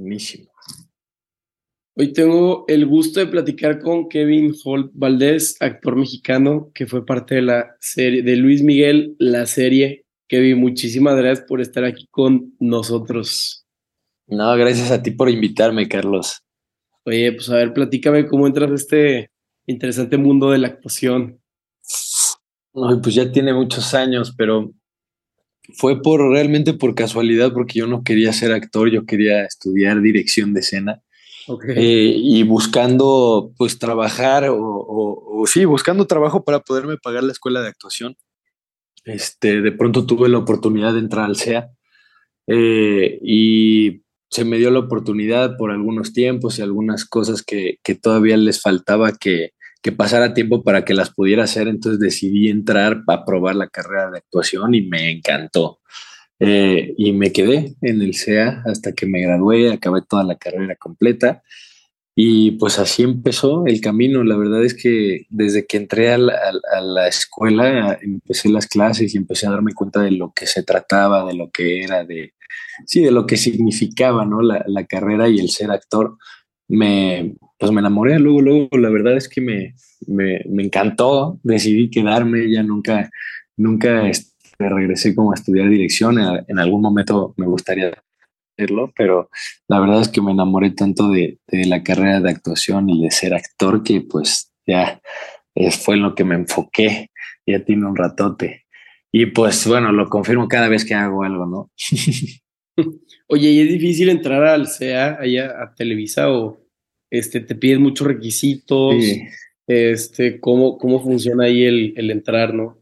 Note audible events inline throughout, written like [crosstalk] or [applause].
Buenísimo. Hoy tengo el gusto de platicar con Kevin Holt Valdés, actor mexicano que fue parte de la serie de Luis Miguel, la serie. Kevin, muchísimas gracias por estar aquí con nosotros. No, gracias a ti por invitarme, Carlos. Oye, pues a ver, platícame cómo entras a este interesante mundo de la actuación. pues ya tiene muchos años, pero fue por realmente por casualidad, porque yo no quería ser actor, yo quería estudiar dirección de escena. Eh, y buscando pues trabajar o, sí, buscando trabajo para poderme pagar la escuela de actuación. Este, de pronto tuve la oportunidad de entrar al SEA eh, y se me dio la oportunidad por algunos tiempos y algunas cosas que, todavía les faltaba que, que, pasara tiempo para que las pudiera hacer, entonces decidí entrar a probar la carrera de actuación y me encantó. Eh, y me quedé en el CEA hasta que me gradué, acabé toda la carrera completa. Y pues así empezó el camino. La verdad es que desde que entré a la, escuela, empecé las clases y empecé a darme cuenta de lo que se trataba, de lo que era, de, sí, de lo que significaba, ¿no? La, carrera y el ser actor. Me, pues me enamoré luego, luego, la verdad es que me, me, encantó, decidí quedarme, ya nunca, nunca, regresé como a estudiar dirección. En, algún momento me gustaría hacerlo, pero la verdad es que me enamoré tanto de, la carrera de actuación y de ser actor que pues ya fue en lo que me enfoqué. Ya tiene un ratote. Y pues bueno, lo confirmo cada vez que hago algo, ¿no? [laughs] Oye, ¿y es difícil entrar al CEA, allá a Televisa o este, te piden muchos requisitos? Este, ¿cómo, ¿Cómo funciona ahí el, el entrar, no?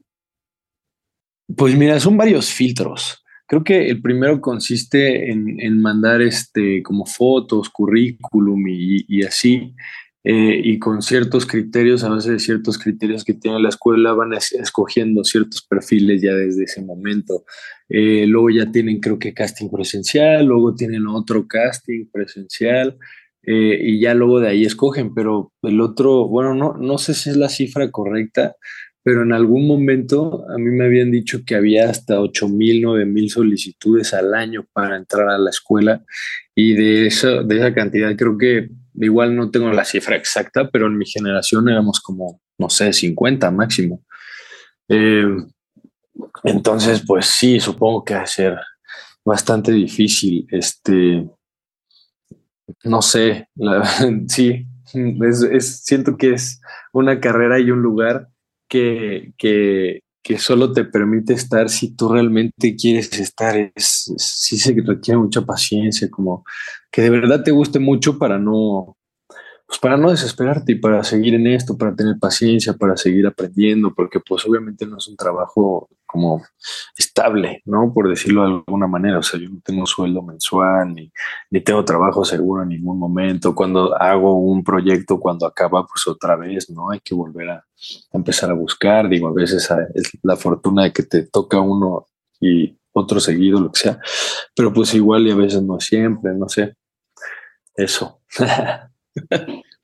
Pues mira, son varios filtros. Creo que el primero consiste en, mandar este, como fotos, currículum y, así, eh, y con ciertos criterios, a base de ciertos criterios que tiene la escuela, van escogiendo ciertos perfiles ya desde ese momento. Eh, luego ya tienen, creo que, casting presencial, luego tienen otro casting presencial. Eh, y ya luego de ahí escogen, pero el otro, bueno, no, no sé si es la cifra correcta, pero en algún momento a mí me habían dicho que había hasta 8 mil, 9 mil solicitudes al año para entrar a la escuela y de, eso, de esa cantidad creo que igual no tengo la cifra exacta, pero en mi generación éramos como, no sé, 50 máximo. Eh, entonces, pues sí, supongo que va a ser bastante difícil. Este, no sé, [laughs] sí, es, siento que es una carrera y un lugar que, que, que, solo te permite estar si tú realmente quieres estar. Es, sí se requiere mucha paciencia, como que de verdad te guste mucho para no, pues para no desesperarte y para seguir en esto, para tener paciencia, para seguir aprendiendo, porque pues obviamente no es un trabajo como estable, ¿no? Por decirlo de alguna manera, o sea, yo no tengo sueldo mensual ni, ni tengo trabajo seguro en ningún momento. Cuando hago un proyecto, cuando acaba, pues otra vez, ¿no? Hay que volver a, empezar a buscar, digo, a veces es la fortuna de que te toca uno y otro seguido, lo que sea, pero pues igual y a veces no siempre, no sé, eso. [laughs]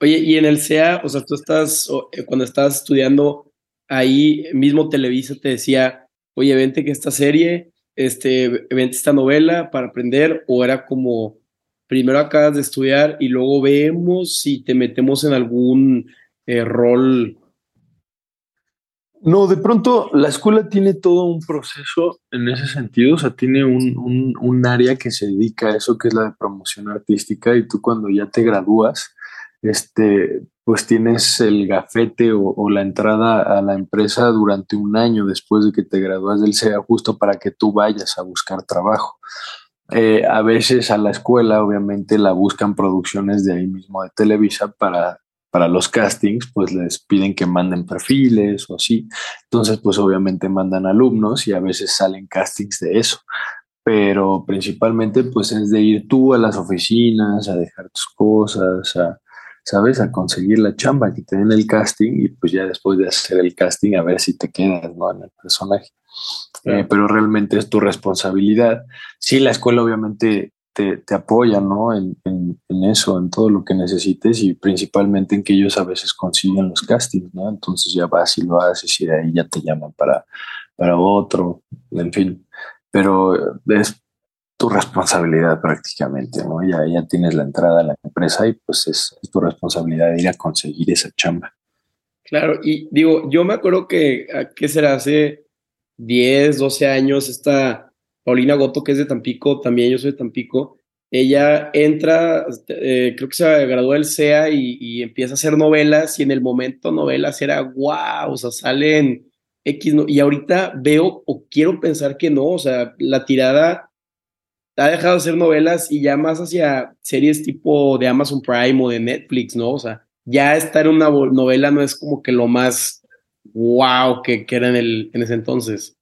Oye, y en el CEA, o sea, tú estás, eh, cuando estabas estudiando ahí, mismo Televisa te decía, oye, vente que esta serie, este, vente esta novela para aprender, o era como, primero acabas de estudiar y luego vemos si te metemos en algún eh, rol. No, de pronto la escuela tiene todo un proceso en ese sentido, o sea, tiene un, un, un área que se dedica a eso, que es la de promoción artística, y tú cuando ya te gradúas, este, pues tienes el gafete o, la entrada a la empresa durante un año después de que te gradúas del SEA, justo para que tú vayas a buscar trabajo. Eh, a veces a la escuela, obviamente, la buscan producciones de ahí mismo de Televisa para, para los castings, pues les piden que manden perfiles o así. Entonces, pues obviamente mandan alumnos y a veces salen castings de eso pero principalmente pues es de ir tú a las oficinas, a dejar tus cosas, a, ¿sabes? A conseguir la chamba, que te den el casting y pues ya después de hacer el casting a ver si te quedas, ¿no? En el personaje. Eh, pero realmente es tu responsabilidad. Sí, la escuela obviamente te, te apoya, ¿no? En, en, en, eso, en todo lo que necesites y principalmente en que ellos a veces consiguen los castings, ¿no? Entonces ya vas y lo haces y de ahí ya te llaman para, para otro, en fin. Pero es tu responsabilidad prácticamente, ¿no? Ya, ya tienes la entrada a la empresa y pues es, tu responsabilidad ir a conseguir esa chamba. Claro, y digo, yo me acuerdo que, ¿qué será? Hace 10, 12 años, esta Paulina Goto, que es de Tampico, también yo soy de Tampico, ella entra, eh, creo que se graduó del CEA y, empieza a hacer novelas y en el momento novelas era wow, o sea, salen X, y ahorita veo o quiero pensar que no, o sea, la tirada ha dejado de hacer novelas y ya más hacia series tipo de Amazon Prime o de Netflix, ¿no? O sea, ya estar en una novela no es como que lo más wow que, era en, el, en ese entonces.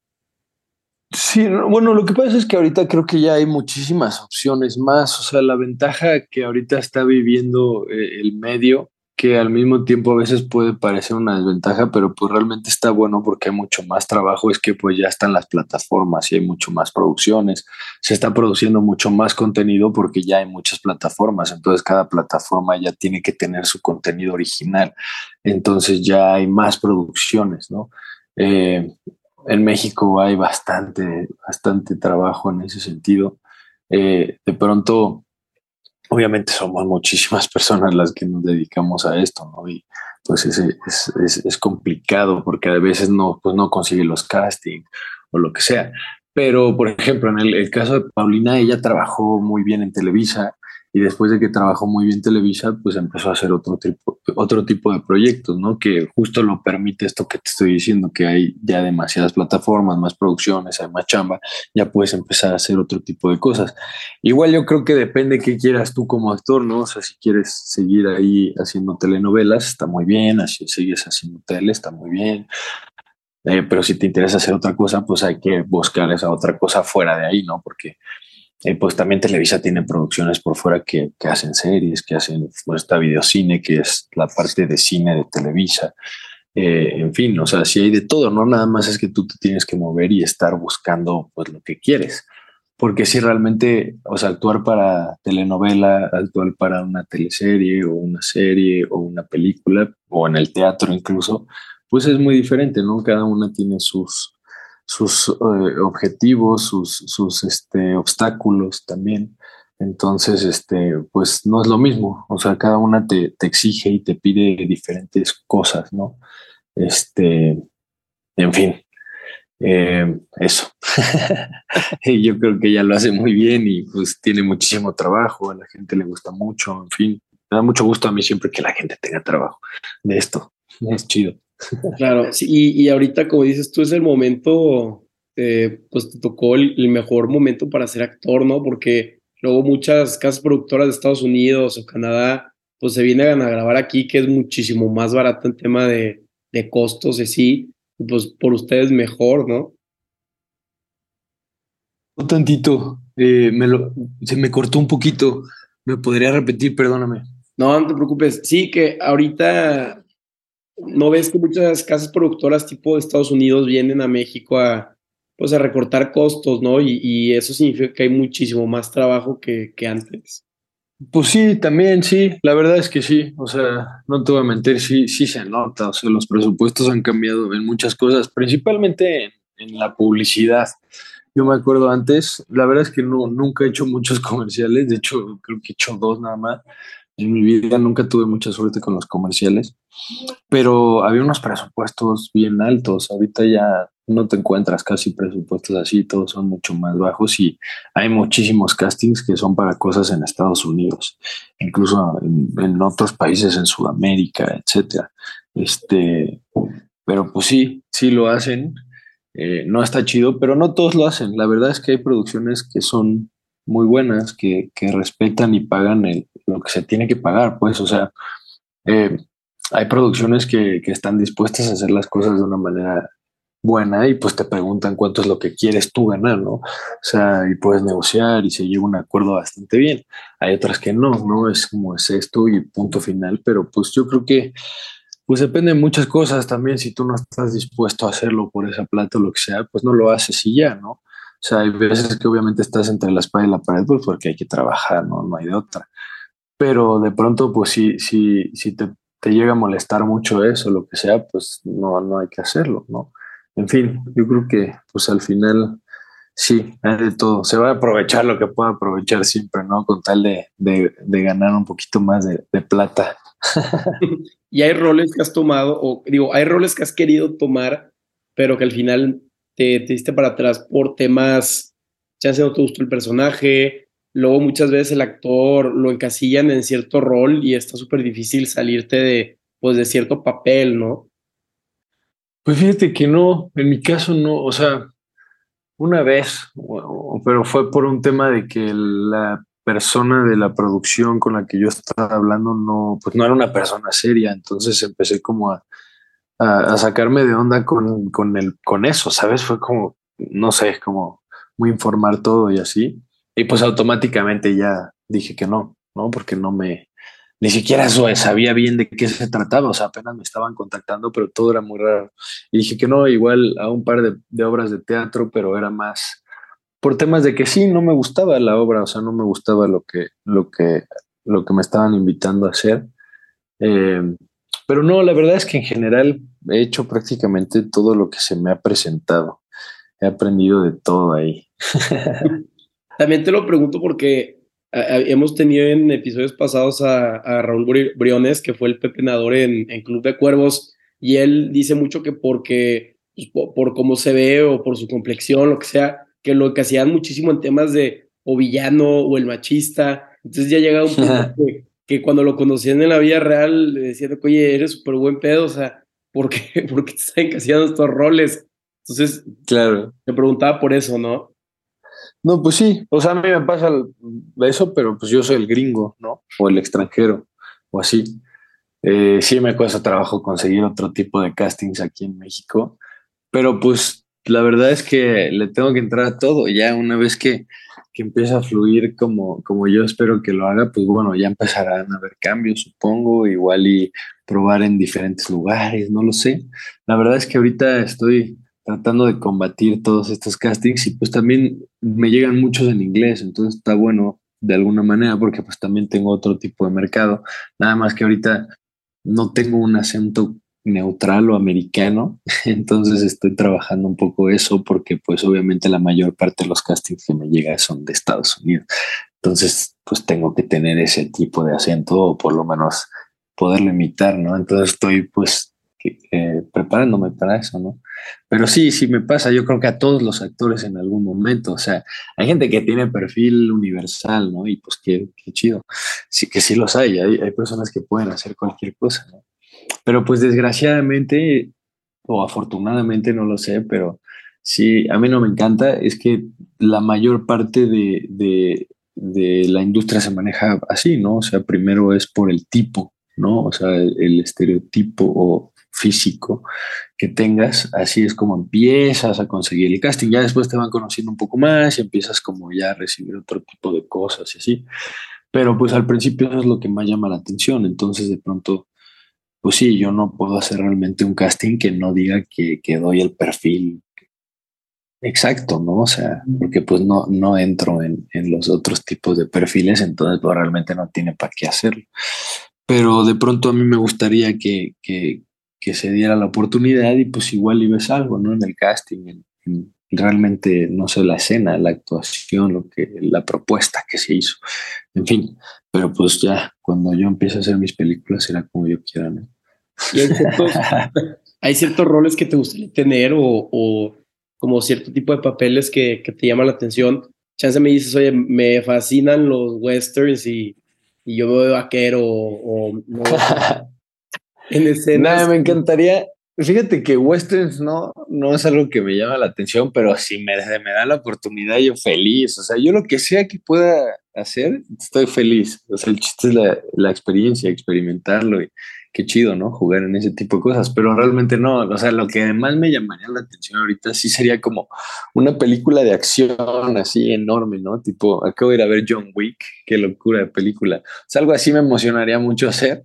Sí, bueno, lo que pasa es que ahorita creo que ya hay muchísimas opciones más, o sea, la ventaja que ahorita está viviendo eh, el medio que al mismo tiempo a veces puede parecer una desventaja, pero pues realmente está bueno porque hay mucho más trabajo, es que pues ya están las plataformas y hay mucho más producciones, se está produciendo mucho más contenido porque ya hay muchas plataformas, entonces cada plataforma ya tiene que tener su contenido original, entonces ya hay más producciones, ¿no? Eh, en México hay bastante, bastante trabajo en ese sentido. Eh, de pronto, obviamente somos muchísimas [laughs] personas las que nos dedicamos a esto, ¿no? Y pues es, es, es, complicado porque a veces no, pues no consigue los castings o lo que sea. Pero, por ejemplo, en el, caso de Paulina, ella trabajó muy bien en Televisa y después de que trabajó muy bien Televisa, pues empezó a hacer otro tipo, otro tipo de proyectos, ¿no? Que justo lo permite esto que te estoy diciendo, que hay ya demasiadas plataformas, más producciones, hay más chamba, ya puedes empezar a hacer otro tipo de cosas. Igual yo creo que depende qué quieras tú como actor, ¿no? O sea, si quieres seguir ahí haciendo telenovelas, está muy bien, así sigues haciendo tele, está muy bien. Eh, pero si te interesa hacer otra cosa, pues hay que buscar esa otra cosa fuera de ahí, ¿no? Porque eh, pues también Televisa tiene producciones por fuera que, que hacen series, que hacen pues, esta videocine, que es la parte de cine de Televisa. Eh, en fin, o sea, si hay de todo, no nada más es que tú te tienes que mover y estar buscando pues lo que quieres. Porque si realmente, o sea, actuar para telenovela, actuar para una teleserie o una serie o una película o en el teatro incluso, pues es muy diferente, ¿no? Cada una tiene sus, sus eh, objetivos, sus, sus este, obstáculos también. Entonces, este, pues no es lo mismo. O sea, cada una te, te exige y te pide diferentes cosas, ¿no? Este, en fin, eh, eso. [laughs] yo creo que ella lo hace muy bien y pues tiene muchísimo trabajo, a la gente le gusta mucho, en fin. Me da mucho gusto a mí siempre que la gente tenga trabajo de esto. Es chido. Claro, sí, y, ahorita, como dices tú, es el momento, eh, pues te tocó el, mejor momento para ser actor, ¿no? Porque luego muchas casas productoras de Estados Unidos o Canadá, pues se vienen a grabar aquí, que es muchísimo más barato en tema de, de costos y sí, pues por ustedes mejor, ¿no? Un tantito, eh, me lo, se me cortó un poquito. ¿Me podría repetir? Perdóname. No, no te preocupes. Sí, que ahorita ¿No ves que muchas casas productoras tipo de Estados Unidos vienen a México a, pues a recortar costos, ¿no? Y, eso significa que hay muchísimo más trabajo que, que, antes. Pues sí, también sí, la verdad es que sí, o sea, no te voy a mentir, sí, sí se nota, o sea, los presupuestos han cambiado en muchas cosas, principalmente en, en la publicidad. Yo me acuerdo antes, la verdad es que no, nunca he hecho muchos [laughs] comerciales, de hecho creo que he hecho dos nada más, en mi vida nunca tuve mucha suerte con los comerciales, pero había unos presupuestos bien altos. Ahorita ya no te encuentras casi presupuestos así, todos son mucho más bajos y hay muchísimos castings que son para cosas en Estados Unidos, incluso en, otros países en Sudamérica, etcétera. Este, pero pues sí, sí lo hacen. Eh, no está chido, pero no todos lo hacen. La verdad es que hay producciones que son muy buenas, que, que respetan y pagan el, lo que se tiene que pagar, pues, o sea, eh, hay producciones que, que, están dispuestas a hacer las cosas de una manera buena y pues te preguntan cuánto es lo que quieres tú ganar, ¿no? O sea, y puedes negociar y se llega a un acuerdo bastante bien. Hay otras que no, ¿no? Es como es esto y punto final, pero pues yo creo que pues depende de muchas cosas también. Si tú no estás dispuesto a hacerlo por esa plata o lo que sea, pues no lo haces y ya, ¿no? O sea, hay veces que obviamente estás entre la espada y la pared pues porque hay que trabajar, ¿no? No hay de otra. Pero de pronto, pues si, si, si te, te llega a molestar mucho eso, lo que sea, pues no, no hay que hacerlo, ¿no? En fin, yo creo que pues al final sí, hay de todo. Se va a aprovechar lo que pueda aprovechar siempre, ¿no? Con tal de, de, ganar un poquito más de, de plata. [laughs] y hay roles que has tomado, o digo, hay roles que has querido tomar, pero que al final te, te diste para atrás por temas, ya no te gustó el personaje, luego muchas veces el actor lo encasillan en cierto rol y está súper difícil salirte de, pues, de cierto papel, ¿no? Pues fíjate que no, en mi caso no, o sea, una vez, pero fue por un tema de que la persona de la producción con la que yo estaba hablando no, pues no era una persona seria, entonces empecé como a, a, sacarme de onda con, con, el, con eso, ¿sabes? Fue como, no sé, como muy informar todo y así. Y pues automáticamente ya dije que no, ¿no? Porque no me, ni siquiera sabía bien de qué se trataba, o sea, apenas me estaban contactando, pero todo era muy raro. Y dije que no, igual a un par de, obras de teatro, pero era más por temas de que sí, no me gustaba la obra, o sea, no me gustaba lo que, lo que, lo que me estaban invitando a hacer. Em, pero no, la verdad es que en general he hecho prácticamente todo lo que se me ha presentado. He aprendido de todo ahí. [laughs] También te lo pregunto porque hemos tenido en episodios pasados a, Raúl Briones, que fue el pepenador en, en, Club de Cuervos, y él dice mucho que porque, pues, por, cómo se ve o por su complexión, lo que sea, que lo que hacían muchísimo en temas de o villano o el machista. Entonces ya llega un punto [laughs] que, cuando lo conocían en la vida real le decían, oye, eres súper buen pedo, o sea, ¿por qué, [laughs] ¿por qué te están encasillando estos roles? Entonces, claro. me preguntaba por eso, ¿no? No, pues sí, o sea, a mí me pasa eso, pero pues yo soy el gringo, ¿no? O el extranjero, o así. Eh, sí me cuesta trabajo conseguir otro tipo de castings aquí en México, pero pues la verdad es que le tengo que entrar a todo. Ya una vez que, que empieza a fluir como, como yo espero que lo haga, pues bueno, ya empezarán a haber cambios, supongo, igual y probar en diferentes lugares, no lo sé. La verdad es que ahorita estoy tratando de combatir todos estos castings y pues también me llegan muchos en inglés, entonces está bueno de alguna manera porque pues también tengo otro tipo de mercado, nada más que ahorita no tengo un acento neutral o americano, [laughs] entonces estoy trabajando un poco eso porque pues obviamente la mayor parte de los castings que me llegan son de Estados Unidos, entonces pues tengo que tener ese tipo de acento o por lo menos poderlo imitar, ¿no? Entonces estoy pues eh, preparándome para eso, ¿no? Pero sí, sí me pasa, yo creo que a todos los actores en algún momento, o sea, hay gente que tiene perfil universal, ¿no? Y pues qué, qué chido, sí que sí los hay, hay, hay personas que pueden hacer cualquier cosa, ¿no? Pero pues desgraciadamente, o afortunadamente, no lo sé, pero sí, a mí no me encanta, es que la mayor parte de, de, de la industria se maneja así, ¿no? O sea, primero es por el tipo, ¿no? O sea, el estereotipo o físico que tengas, así es como empiezas a conseguir el casting. Ya después te van conociendo un poco más y empiezas como ya a recibir otro tipo de cosas y así. Pero pues al principio eso es lo que más llama la atención. Entonces de pronto, pues sí, yo no puedo hacer realmente un casting que no diga que, que doy el perfil exacto, ¿no? O sea, porque pues no, no entro en, en los otros tipos de perfiles, entonces pues, realmente no tiene para qué hacerlo. Pero de pronto a mí me gustaría que, que, que se diera la oportunidad y pues igual y ves algo, ¿no? En el casting, realmente, no sé, la escena, la actuación, lo que, la propuesta que se hizo, en fin, pero pues ya, cuando yo empiece a hacer mis películas será como yo quiera, ¿no? ¿Y hay, ciertos, [laughs] roles que te gustaría tener o, como cierto tipo de papeles que, que te llaman la atención? Chance me dices, oye, me fascinan los westerns y, y yo veo vaquero o, o no, [laughs] en escenas. Nada, me encantaría. Fíjate que westerns no, no es algo que me llama la atención, pero si me, me da la oportunidad, yo feliz. O sea, yo lo que sea que pueda hacer, estoy feliz. O sea, el chiste es la, la experiencia, experimentarlo y qué chido, ¿no? Jugar en ese tipo de cosas, pero realmente no. O sea, lo que más me llamaría la atención ahorita sí sería como una película de acción así enorme, ¿no? Tipo, acabo de ir a ver John Wick, qué locura de película. O sea, algo así me emocionaría mucho hacer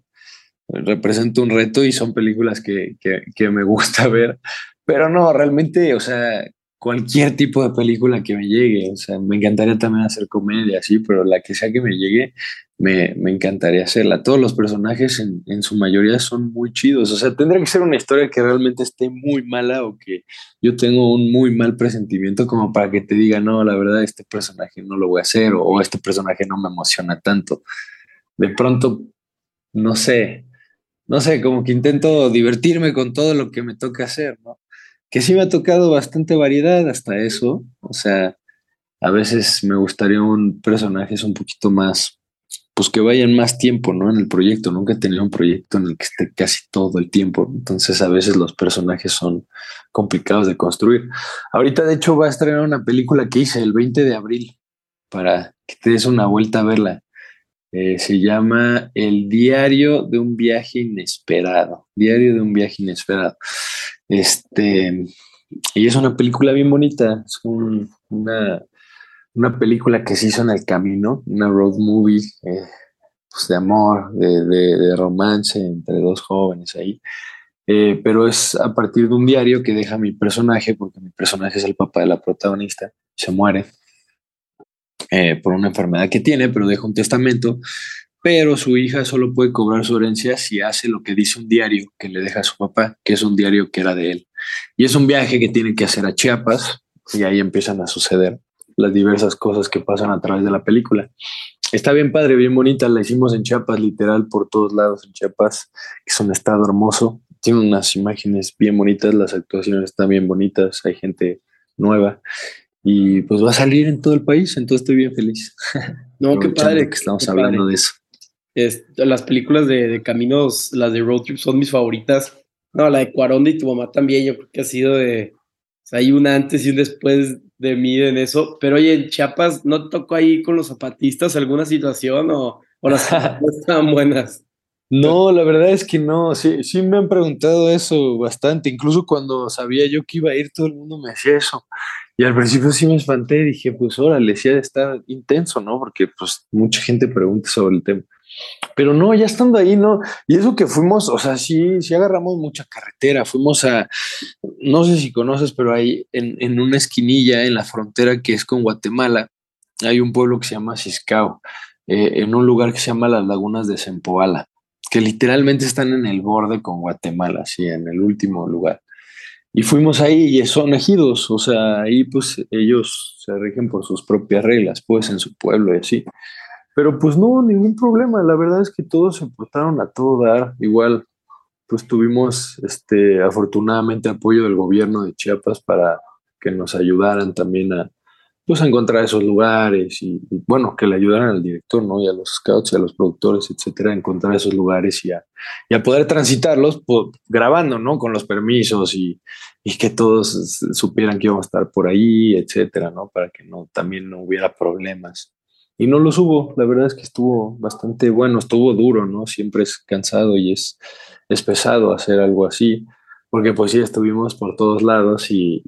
representa un reto y son películas que, que, me gusta [laughs] ver. Pero no, realmente, o sea, cualquier tipo de película que me llegue. O sea, me encantaría también hacer comedia, sí, pero la que sea que me llegue, me, encantaría hacerla. Todos los personajes en, su mayoría son muy chidos. O sea, tendría que ser una historia que realmente esté muy mala o que yo tengo un muy mal presentimiento como para que te diga, no, la verdad, este personaje no lo voy a hacer o este personaje no me emociona tanto. De pronto, no sé, no sé, como que intento divertirme con todo lo que me toca hacer, ¿no? Que sí me ha tocado bastante variedad hasta eso. O sea, a veces me gustaría un personaje un poquito más, pues que vayan más tiempo, ¿no? En el proyecto. Nunca he tenido un proyecto en el que esté casi todo el tiempo. Entonces a veces los personajes son complicados de construir. Ahorita de hecho va a estrenar una película que hice el 20 de abril para que te des una vuelta a verla. Eh, se llama El diario de un viaje inesperado. Diario de un viaje inesperado. Este, y es una película bien bonita. Es una, una película que se hizo en el camino, una road movie eh, pues de amor, de, de, romance entre dos jóvenes ahí. Eh, pero es a partir de un diario que deja mi personaje, porque mi personaje es el papá de la protagonista, se muere eh, por una enfermedad que tiene, pero deja un testamento, pero su hija solo puede cobrar su herencia si hace lo que dice un diario que le deja a su papá, que es un diario que era de él. Y es un viaje que tiene que hacer a Chiapas y ahí empiezan a suceder las diversas cosas que pasan a través de la película. Está bien padre, bien bonita, la hicimos en Chiapas, literal, por todos lados en Chiapas, es un estado hermoso, tiene unas imágenes bien bonitas, las actuaciones están bien bonitas, hay gente nueva y pues va a salir en todo el país, entonces estoy bien feliz. [laughs] No, qué padre. Que estamos hablando de eso. las películas de, caminos, las de road trip son mis favoritas. No, la de Cuarón y tu mamá también, yo creo que ha sido de. hay un antes y un después de mí en eso. Pero oye, en Chiapas, ¿no tocó ahí con los zapatistas alguna situación o, o las [laughs] no estaban buenas? No, la verdad es que no, sí, sí me han preguntado eso bastante, incluso cuando sabía yo que iba a ir, todo el mundo me hacía eso. Y al principio sí me espanté, dije, pues órale, sí estar intenso, ¿no? Porque pues mucha gente pregunta sobre el tema. Pero no, ya estando ahí, no. Y eso que fuimos, o sea, sí, sí agarramos mucha carretera. Fuimos a, no sé si conoces, pero hay en, en una esquinilla en la frontera que es con Guatemala, hay un pueblo que se llama Ciscao, eh, en un lugar que se llama las Lagunas de Zempoala, que literalmente están en el borde con Guatemala, sí, en el último lugar. Y fuimos ahí y son ejidos, o sea, ahí pues ellos se rigen por sus propias reglas, pues en su pueblo y así. Pero pues no, ningún problema, la verdad es que todos se portaron a todo dar, igual pues tuvimos este afortunadamente apoyo del gobierno de Chiapas para que nos ayudaran también a, pues a encontrar esos lugares y, bueno, que le ayudaran al director, ¿no? Y a los scouts y a los productores, etcétera, a encontrar esos lugares y a, y a poder transitarlos pues, grabando, ¿no? Con los permisos y, y, que todos supieran que íbamos a estar por ahí, etcétera, ¿no? Para que no, también no hubiera problemas. Y no los hubo, la verdad es que estuvo bastante bueno, estuvo duro, ¿no? Siempre es cansado y es, es pesado hacer algo así porque pues sí, estuvimos por todos lados y,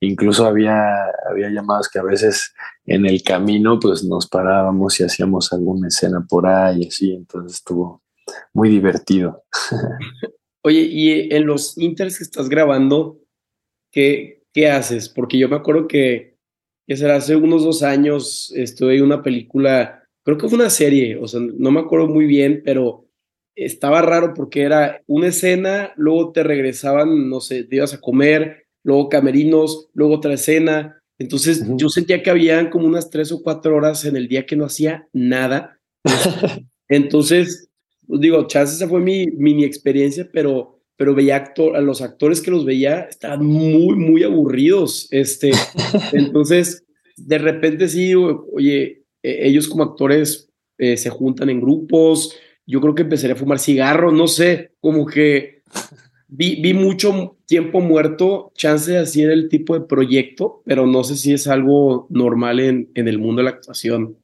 incluso había, había llamadas que a veces en el camino pues nos parábamos y hacíamos alguna escena por ahí, así, entonces estuvo muy divertido. Oye, y en los inters que estás grabando, ¿qué, qué haces? Porque yo me acuerdo que, que será hace unos dos años, estuve en una película, creo que fue una serie, o sea, no me acuerdo muy bien, pero estaba raro porque era una escena, luego te regresaban, no sé, te ibas a comer, luego camerinos, luego otra escena. Entonces yo sentía que habían como unas tres o cuatro horas en el día que no hacía nada. [laughs] Entonces, pues, digo, chance esa fue mi mini experiencia, pero, pero veía actor, a los actores que los veía estaban muy, muy aburridos. Este, [laughs] entonces, de repente sí, oye, e, ellos como actores eh, se juntan en grupos, yo creo que empezaría a fumar cigarro, no sé, como que vi, vi mucho tiempo muerto, chance de hacer el tipo de proyecto, pero no sé si es algo normal en, en el mundo de la actuación.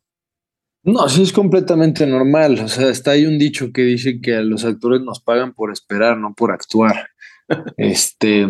No, sí es completamente normal. O sea, está ahí un dicho que dice que a los actores nos pagan por esperar, no por actuar. [laughs] este,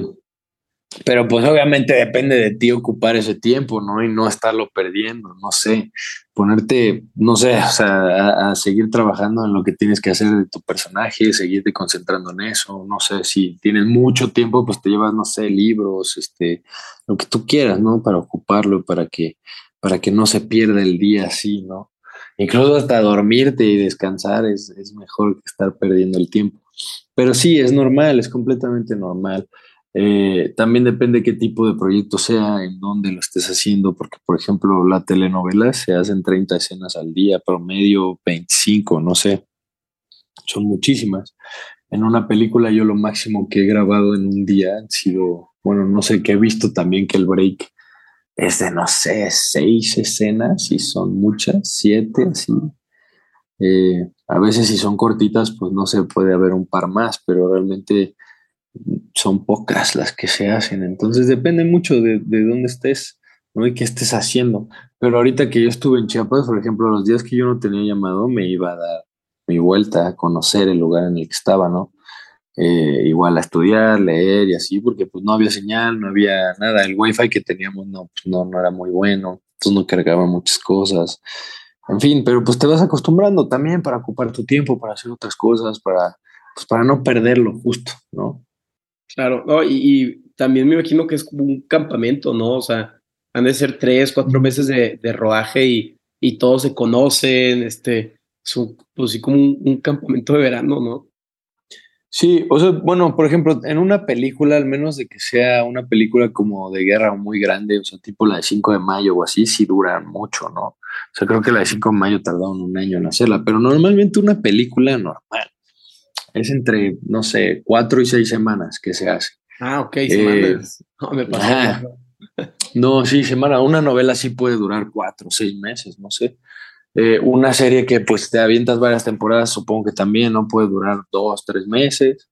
pero pues obviamente depende de ti ocupar ese tiempo, ¿no? Y no estarlo perdiendo, no sé, ponerte, no sé, o sea, a, seguir trabajando en lo que tienes que hacer de tu personaje, seguirte concentrando en eso, no sé, si tienes mucho tiempo, pues te llevas, no sé, libros, este, lo que tú quieras, ¿no? Para ocuparlo, para que, para que no se pierda el día así, ¿no? Incluso hasta dormirte y descansar es, es mejor que estar perdiendo el tiempo. Pero sí, es normal, es completamente normal. Eh, también depende qué tipo de proyecto sea, en dónde lo estés haciendo, porque por ejemplo la telenovela se hacen 30 escenas al día, promedio 25, no sé, son muchísimas. En una película yo lo máximo que he grabado en un día han sido, bueno, no sé, que he visto también que el break es de, no sé, seis escenas y son muchas, siete, así. Eh, a veces si son cortitas, pues no se puede haber un par más, pero realmente son pocas las que se hacen. Entonces depende mucho de, dónde estés, ¿no? Y qué estés haciendo. Pero ahorita que yo estuve en Chiapas, por ejemplo, los días que yo no tenía llamado, me iba a dar mi vuelta a conocer el lugar en el que estaba, ¿no? Eh, igual a estudiar, leer y así, porque pues no había señal, no había nada. El wifi que teníamos no, pues, no, no era muy bueno, entonces no cargaba muchas cosas. En fin, pero pues te vas acostumbrando también para ocupar tu tiempo, para hacer otras cosas, para, pues, para no perderlo justo, ¿no? Claro, no, y, también me imagino que es como un campamento, ¿no? O sea, han de ser tres, cuatro meses de, rodaje y, y, todos se conocen, este, pues sí, como un, campamento de verano, ¿no? Sí, o sea, bueno, por ejemplo, en una película, al menos de que sea una película como de guerra muy grande, o sea, tipo la de 5 de mayo o así, sí dura mucho, ¿no? O sea, creo que la de 5 de mayo tardaron un año en hacerla, pero normalmente una película normal es entre, no sé, cuatro y seis semanas que se hace. Ah, ok, semanas. [laughs] Eh, no, me pasa. no, sí, semana. Una novela sí puede durar cuatro, seis meses, no sé. Eh, una serie que pues te avientas varias temporadas, supongo que también, ¿no? Puede durar dos, tres meses.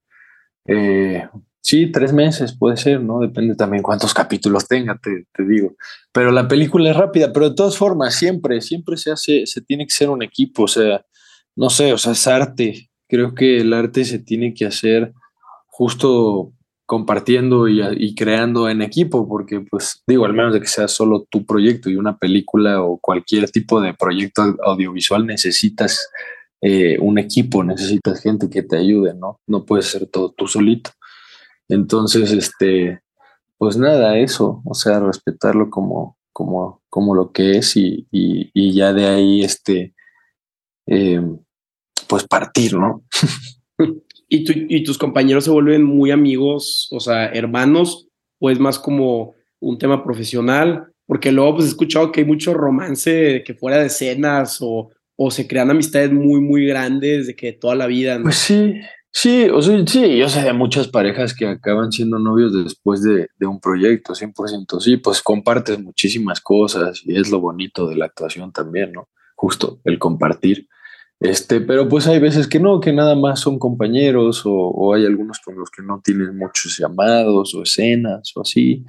Eh, sí, tres meses puede ser, ¿no? Depende también cuántos capítulos tenga, te, te, digo. Pero la película es rápida, pero de todas formas, siempre, siempre se hace, se tiene que ser un equipo, o sea, no sé, o sea, es arte, creo que el arte se tiene que hacer justo compartiendo y, creando en equipo, porque pues digo, al menos de que sea solo tu proyecto y una película o cualquier tipo de proyecto audiovisual, necesitas eh, un equipo, necesitas gente que te ayude, ¿no? No puedes ser todo tú solito. Entonces, este, pues nada, eso, o sea, respetarlo como, como, como lo que es y, ya de ahí, este, eh, pues partir, ¿no? [laughs] ¿Y, ¿Y tus compañeros se vuelven muy amigos, o sea, hermanos, o es más como un tema profesional? Porque luego pues he escuchado que hay mucho romance que fuera de escenas o, o se crean amistades muy, muy grandes de que toda la vida. Pues sí, sí, o sea, sí, yo sé de muchas parejas que acaban siendo novios después de, de, un proyecto, 100%, sí, pues compartes muchísimas cosas y es lo bonito de la actuación también, ¿no? Justo el compartir. Este, pero pues hay veces que no, que nada más son compañeros o, hay algunos con los que no tienen muchos llamados o escenas o así,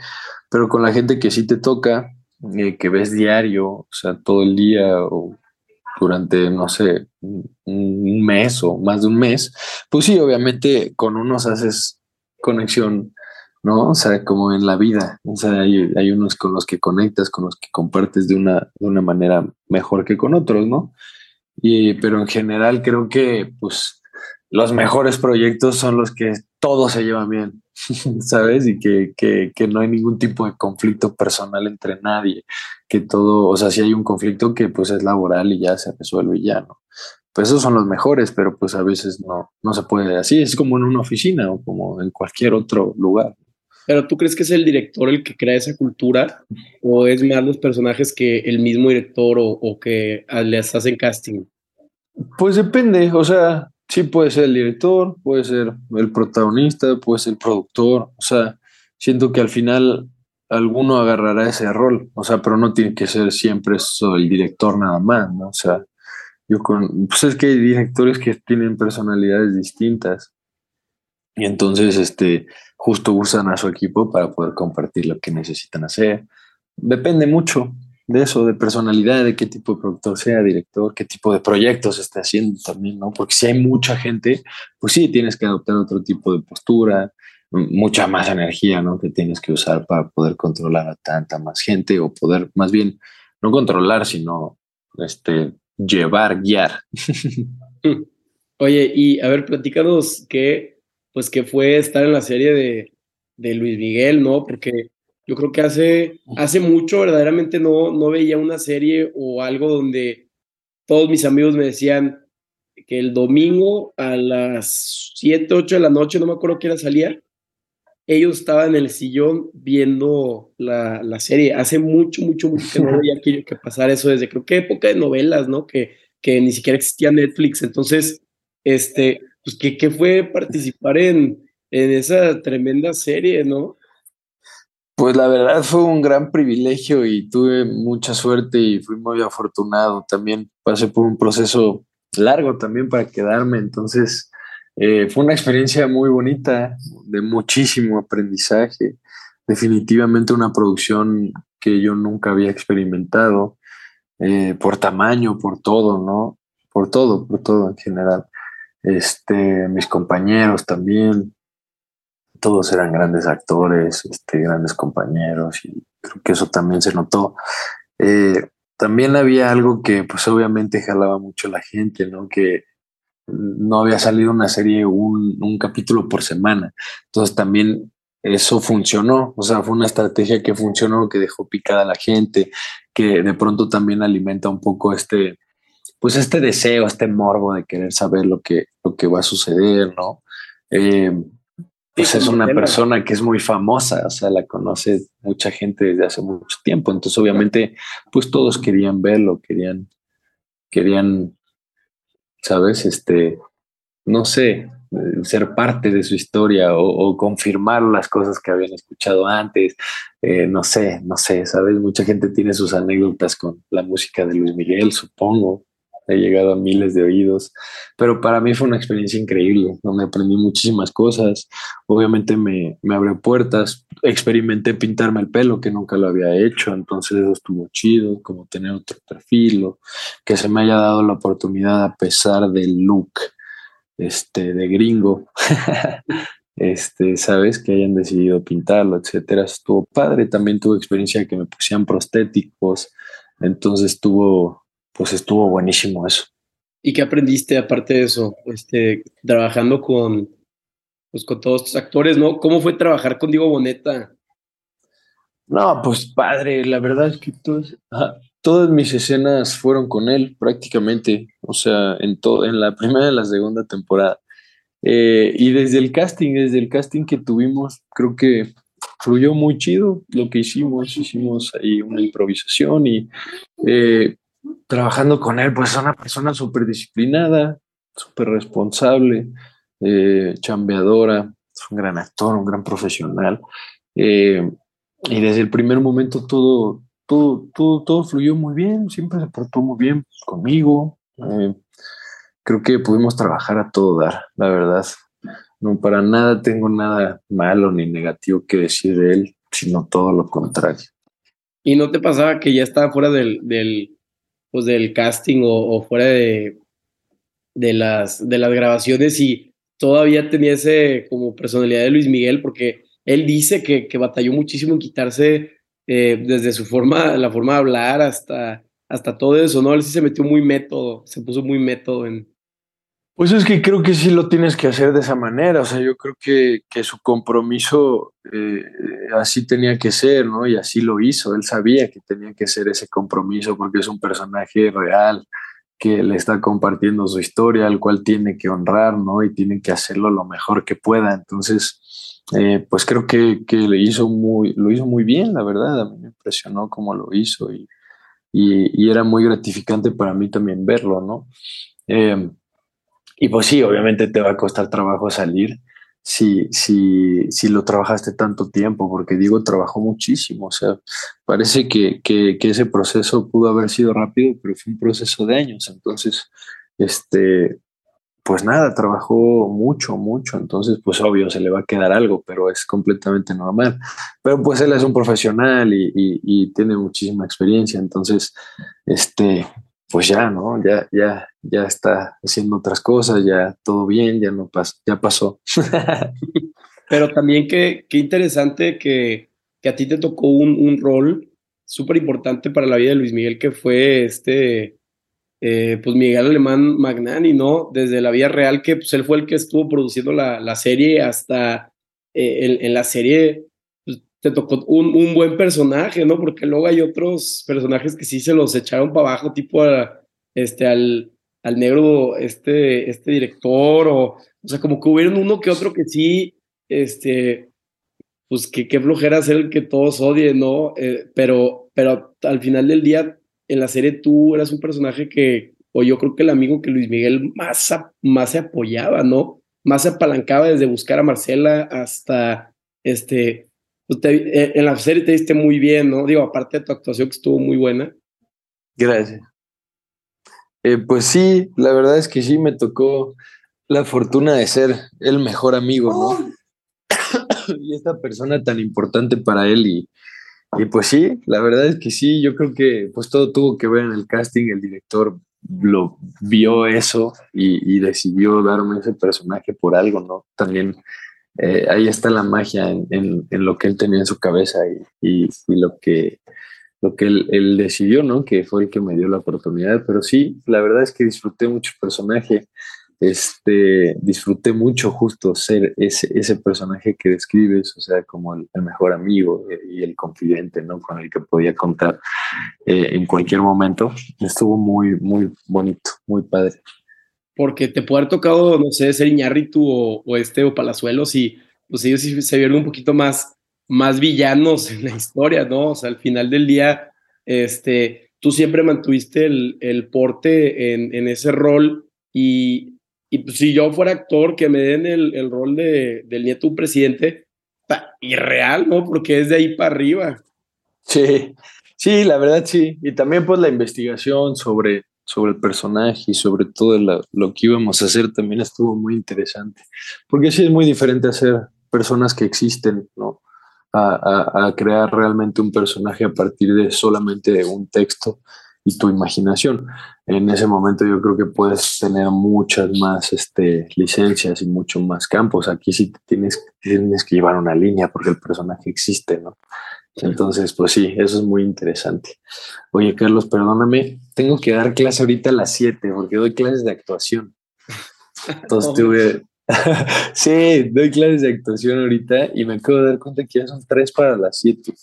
pero con la gente que sí te toca, eh, que ves diario, o sea, todo el día o durante, no sé, un mes o más de un mes, pues sí, obviamente con unos haces conexión, ¿no? O sea, como en la vida, o sea, hay, hay unos con los que conectas, con los que compartes de una, de una manera mejor que con otros, ¿no? Y, pero en general creo que pues los mejores proyectos son los que todos se llevan bien, [laughs] ¿sabes? Y que, que, que, no hay ningún tipo de conflicto personal entre nadie, que todo, o sea, si hay un conflicto que pues es laboral y ya se resuelve y ya, ¿no? Pues esos son los mejores, pero pues a veces no, no se puede así, es como en una oficina o como en cualquier otro lugar. Pero tú crees que es el director el que crea esa cultura o es más los personajes que el mismo director o, o que les hacen casting? Pues depende, o sea, sí puede ser el director, puede ser el protagonista, puede ser el productor, o sea, siento que al final alguno agarrará ese rol, o sea, pero no tiene que ser siempre eso el director nada más, ¿no? O sea, yo con, pues es que hay directores que tienen personalidades distintas y entonces, este, justo usan a su equipo para poder compartir lo que necesitan hacer. Depende mucho, de eso, de personalidad, de qué tipo de productor sea, director, qué tipo de proyectos esté haciendo también, ¿no? Porque si hay mucha gente, pues sí, tienes que adoptar otro tipo de postura, mucha más energía, ¿no? Que tienes que usar para poder controlar a tanta más gente o poder, más bien, no controlar, sino este, llevar, guiar. [laughs] Oye, y a ver, platícanos qué, pues, qué fue estar en la serie de, de Luis Miguel, ¿no? Porque yo creo que hace, hace mucho verdaderamente no, no veía una serie o algo donde todos mis amigos me decían que el domingo a las 7, 8 de la noche, no me acuerdo qué era salía, ellos estaban en el sillón viendo la, la, serie. Hace mucho, mucho, mucho que no [laughs] veía que, que pasar eso desde creo que época de novelas, ¿no? Que, que ni siquiera existía Netflix. Entonces, este, pues, ¿qué, qué fue participar en, en esa tremenda serie, no? Pues la verdad fue un gran privilegio y tuve mucha suerte y fui muy afortunado. También pasé por un proceso largo también para quedarme, entonces eh, fue una experiencia muy bonita, de muchísimo aprendizaje, definitivamente una producción que yo nunca había experimentado, eh, por tamaño, por todo, ¿no? Por todo, por todo en general. Este, mis compañeros también, todos eran grandes actores, este, grandes compañeros, y creo que eso también se notó. Eh, también había algo que pues obviamente jalaba mucho la gente, ¿no? Que no había salido una serie, un, un capítulo por semana. Entonces también eso funcionó, o sea, fue una estrategia que funcionó, que dejó picada a la gente, que de pronto también alimenta un poco este, pues este deseo, este morbo de querer saber lo que, lo que va a suceder, ¿no? Eh, pues es una persona que es muy famosa, o sea, la conoce mucha gente desde hace mucho tiempo, entonces obviamente, pues todos querían verlo, querían, querían ¿sabes? Este, no sé, eh, ser parte de su historia o, confirmar las cosas que habían escuchado antes. Eh, no sé, no sé, ¿sabes? Mucha gente tiene sus anécdotas con la música de Luis Miguel, supongo. He llegado a miles de oídos, pero para mí fue una experiencia increíble, donde aprendí muchísimas cosas. Obviamente me, me abrió puertas, experimenté pintarme el pelo, que nunca lo había hecho, entonces eso estuvo chido, como tener otro perfil, o que se me haya dado la oportunidad a pesar del look este, de gringo. [laughs] este, sabes, que hayan decidido pintarlo, etcétera. Estuvo padre. También tuve experiencia que me pusieran prostéticos. Entonces estuvo, pues estuvo buenísimo eso. ¿Y qué aprendiste aparte de eso? Este, trabajando con, pues, con todos estos actores, ¿no? ¿Cómo fue trabajar con Diego Boneta? No, pues padre, la verdad es que todos, todas mis escenas fueron con él prácticamente, o sea, en, todo, en la primera y la segunda temporada. Eh, y desde el casting, desde el casting que tuvimos, creo que fluyó muy chido lo que hicimos. Hicimos ahí una improvisación y eh, trabajando con él, pues es una persona súper disciplinada, súper responsable, eh, chambeadora, es un gran actor, un gran profesional. y desde el primer momento todo, todo, todo, todo fluyó muy bien, siempre se portó muy bien conmigo. Eh, creo que pudimos trabajar a todo dar, la verdad. No, para nada tengo nada malo ni negativo que decir de él, sino todo lo contrario. ¿Y no te pasaba que ya estaba fuera del, pues del casting o, fuera de, de, las, de las grabaciones y todavía tenía ese como personalidad de Luis Miguel? Porque él dice que, que batalló muchísimo en quitarse eh, desde su forma, la forma de hablar hasta, hasta todo eso, ¿no? Él sí se metió muy método, se puso muy método en... Pues es que creo que sí lo tienes que hacer de esa manera, o sea, yo creo que, que su compromiso eh, así tenía que ser, ¿no? Y así lo hizo, él sabía que tenía que ser ese compromiso porque es un personaje real que le está compartiendo su historia, al cual tiene que honrar, ¿no? Y tiene que hacerlo lo mejor que pueda, entonces eh, pues creo que, que, le hizo muy, lo hizo muy bien, la verdad. A mí me impresionó cómo lo hizo y, y, era muy gratificante para mí también verlo, ¿no? Eh, y pues sí, obviamente te va a costar trabajo salir si, si, si lo trabajaste tanto tiempo, porque digo, trabajó muchísimo. O sea, parece que, que, ese proceso pudo haber sido rápido, pero fue un proceso de años. Entonces, este, pues nada, trabajó mucho, mucho, entonces pues obvio se le va a quedar algo, pero es completamente normal. Pero pues él es un profesional y, tiene muchísima experiencia, entonces, este, pues ya, ¿no? Ya, ya, ya está haciendo otras cosas, ya todo bien, ya no pasó, ya pasó. [laughs] pero también qué, qué interesante que, que, a ti te tocó un, un rol súper importante para la vida de Luis Miguel, que fue este, eh, pues Miguel Alemán Magnani, ¿no? Desde la vida real, que pues, él fue el que estuvo produciendo la, la serie hasta eh, en, la serie te tocó un, un, buen personaje, ¿no? Porque luego hay otros personajes que sí se los echaron para abajo, tipo este, al, al negro, este, este director, o, o sea, como que hubieron uno que otro que sí, este, pues que qué flojera ser el que todos odien, ¿no? Eh, pero, pero al final del día, en la serie tú eras un personaje que, o yo creo que el amigo que Luis Miguel más, más se apoyaba, ¿no? Más se apalancaba desde buscar a Marcela hasta, este, pues eh, en la serie te diste muy bien, ¿no? Digo, aparte de tu actuación que estuvo muy buena. Gracias. Eh, pues sí, la verdad es que sí me tocó la fortuna de ser el mejor amigo, ¿no? [coughs] y esta persona tan importante para él y, y pues sí, la verdad es que sí, yo creo que pues todo tuvo que ver en el casting, el director lo vio eso y, decidió darme ese personaje por algo, ¿no? También eh, ahí está la magia en, lo que él tenía en su cabeza y, lo que, lo que él, él, decidió, ¿no? Que fue el que me dio la oportunidad, pero sí, la verdad es que disfruté mucho el personaje este, disfruté mucho justo ser ese, ese personaje que describes, o sea, como el, mejor amigo y el confidente, ¿no? Con el que podía contar eh, en cualquier momento. Estuvo muy, muy bonito, muy padre. Porque te puede haber tocado, no sé, ser Iñárritu o, o este o Palazuelos y pues ellos sí se vieron un poquito más, más villanos [laughs] en la historia, ¿no? O sea, al final del día, este, tú siempre mantuviste el, el porte en, en ese rol y y pues, si yo fuera actor, que me den el, el rol de, del nieto un presidente, irreal, ¿no? Porque es de ahí para arriba. Sí, sí, la verdad sí. Y también pues la investigación sobre, sobre el personaje y sobre todo lo que íbamos a hacer también estuvo muy interesante. Porque sí es muy diferente hacer personas que existen, ¿no? A, crear realmente un personaje a partir de solamente un texto y tu imaginación. En ese momento yo creo que puedes tener muchas más este, licencias y muchos más campos. Aquí sí tienes, tienes que llevar una línea porque el personaje existe, ¿no? Entonces, pues sí, eso es muy interesante. Oye, Carlos, perdóname, tengo que dar clase ahorita a las 7 porque doy clases de actuación. Entonces [laughs] tuve... [laughs] sí, doy clases de actuación ahorita y me acabo de dar cuenta que ya son tres para las 7.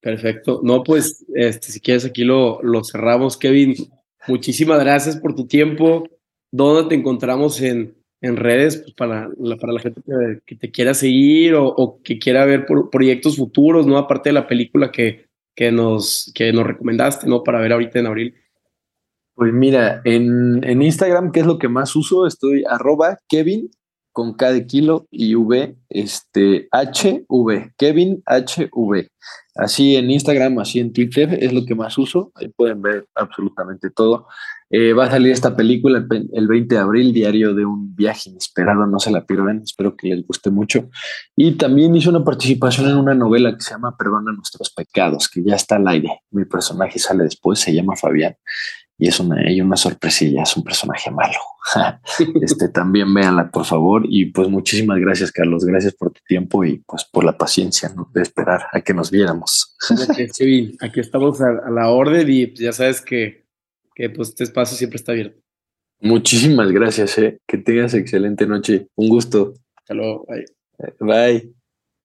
Perfecto. No, pues, este, si quieres aquí lo, lo cerramos, Kevin. Muchísimas gracias por tu tiempo. ¿Dónde te encontramos en, en redes pues para, la, para la gente que, te quiera seguir o, que quiera ver proyectos futuros, ¿no? Aparte de la película que, que, nos, que nos recomendaste, ¿no? Para ver ahorita en abril. Pues mira, en, en Instagram, ¿qué es lo que más uso? Estoy arroba Kevin con K de kilo y V, este, HV, Kevin HV. Así en Instagram, así en Twitter, es lo que más uso. Ahí pueden ver absolutamente todo. Eh, va a salir esta película el 20 de abril, diario de un viaje inesperado, no se la pierdan, espero que les guste mucho. Y también hice una participación en una novela que se llama Perdona nuestros pecados, que ya está al aire. Mi personaje sale después, se llama Fabián y es una, hay una sorpresilla, es un personaje malo. [laughs] este, también véanla, por favor. Y pues muchísimas gracias, Carlos. Gracias por tu tiempo y pues por la paciencia ¿no? de esperar a que nos viéramos. sí, aquí estamos a, la orden y pues, ya sabes que, que pues este espacio siempre está abierto. Muchísimas gracias, eh. que tengas excelente noche. Un gusto. Hasta luego. Bye. Bye.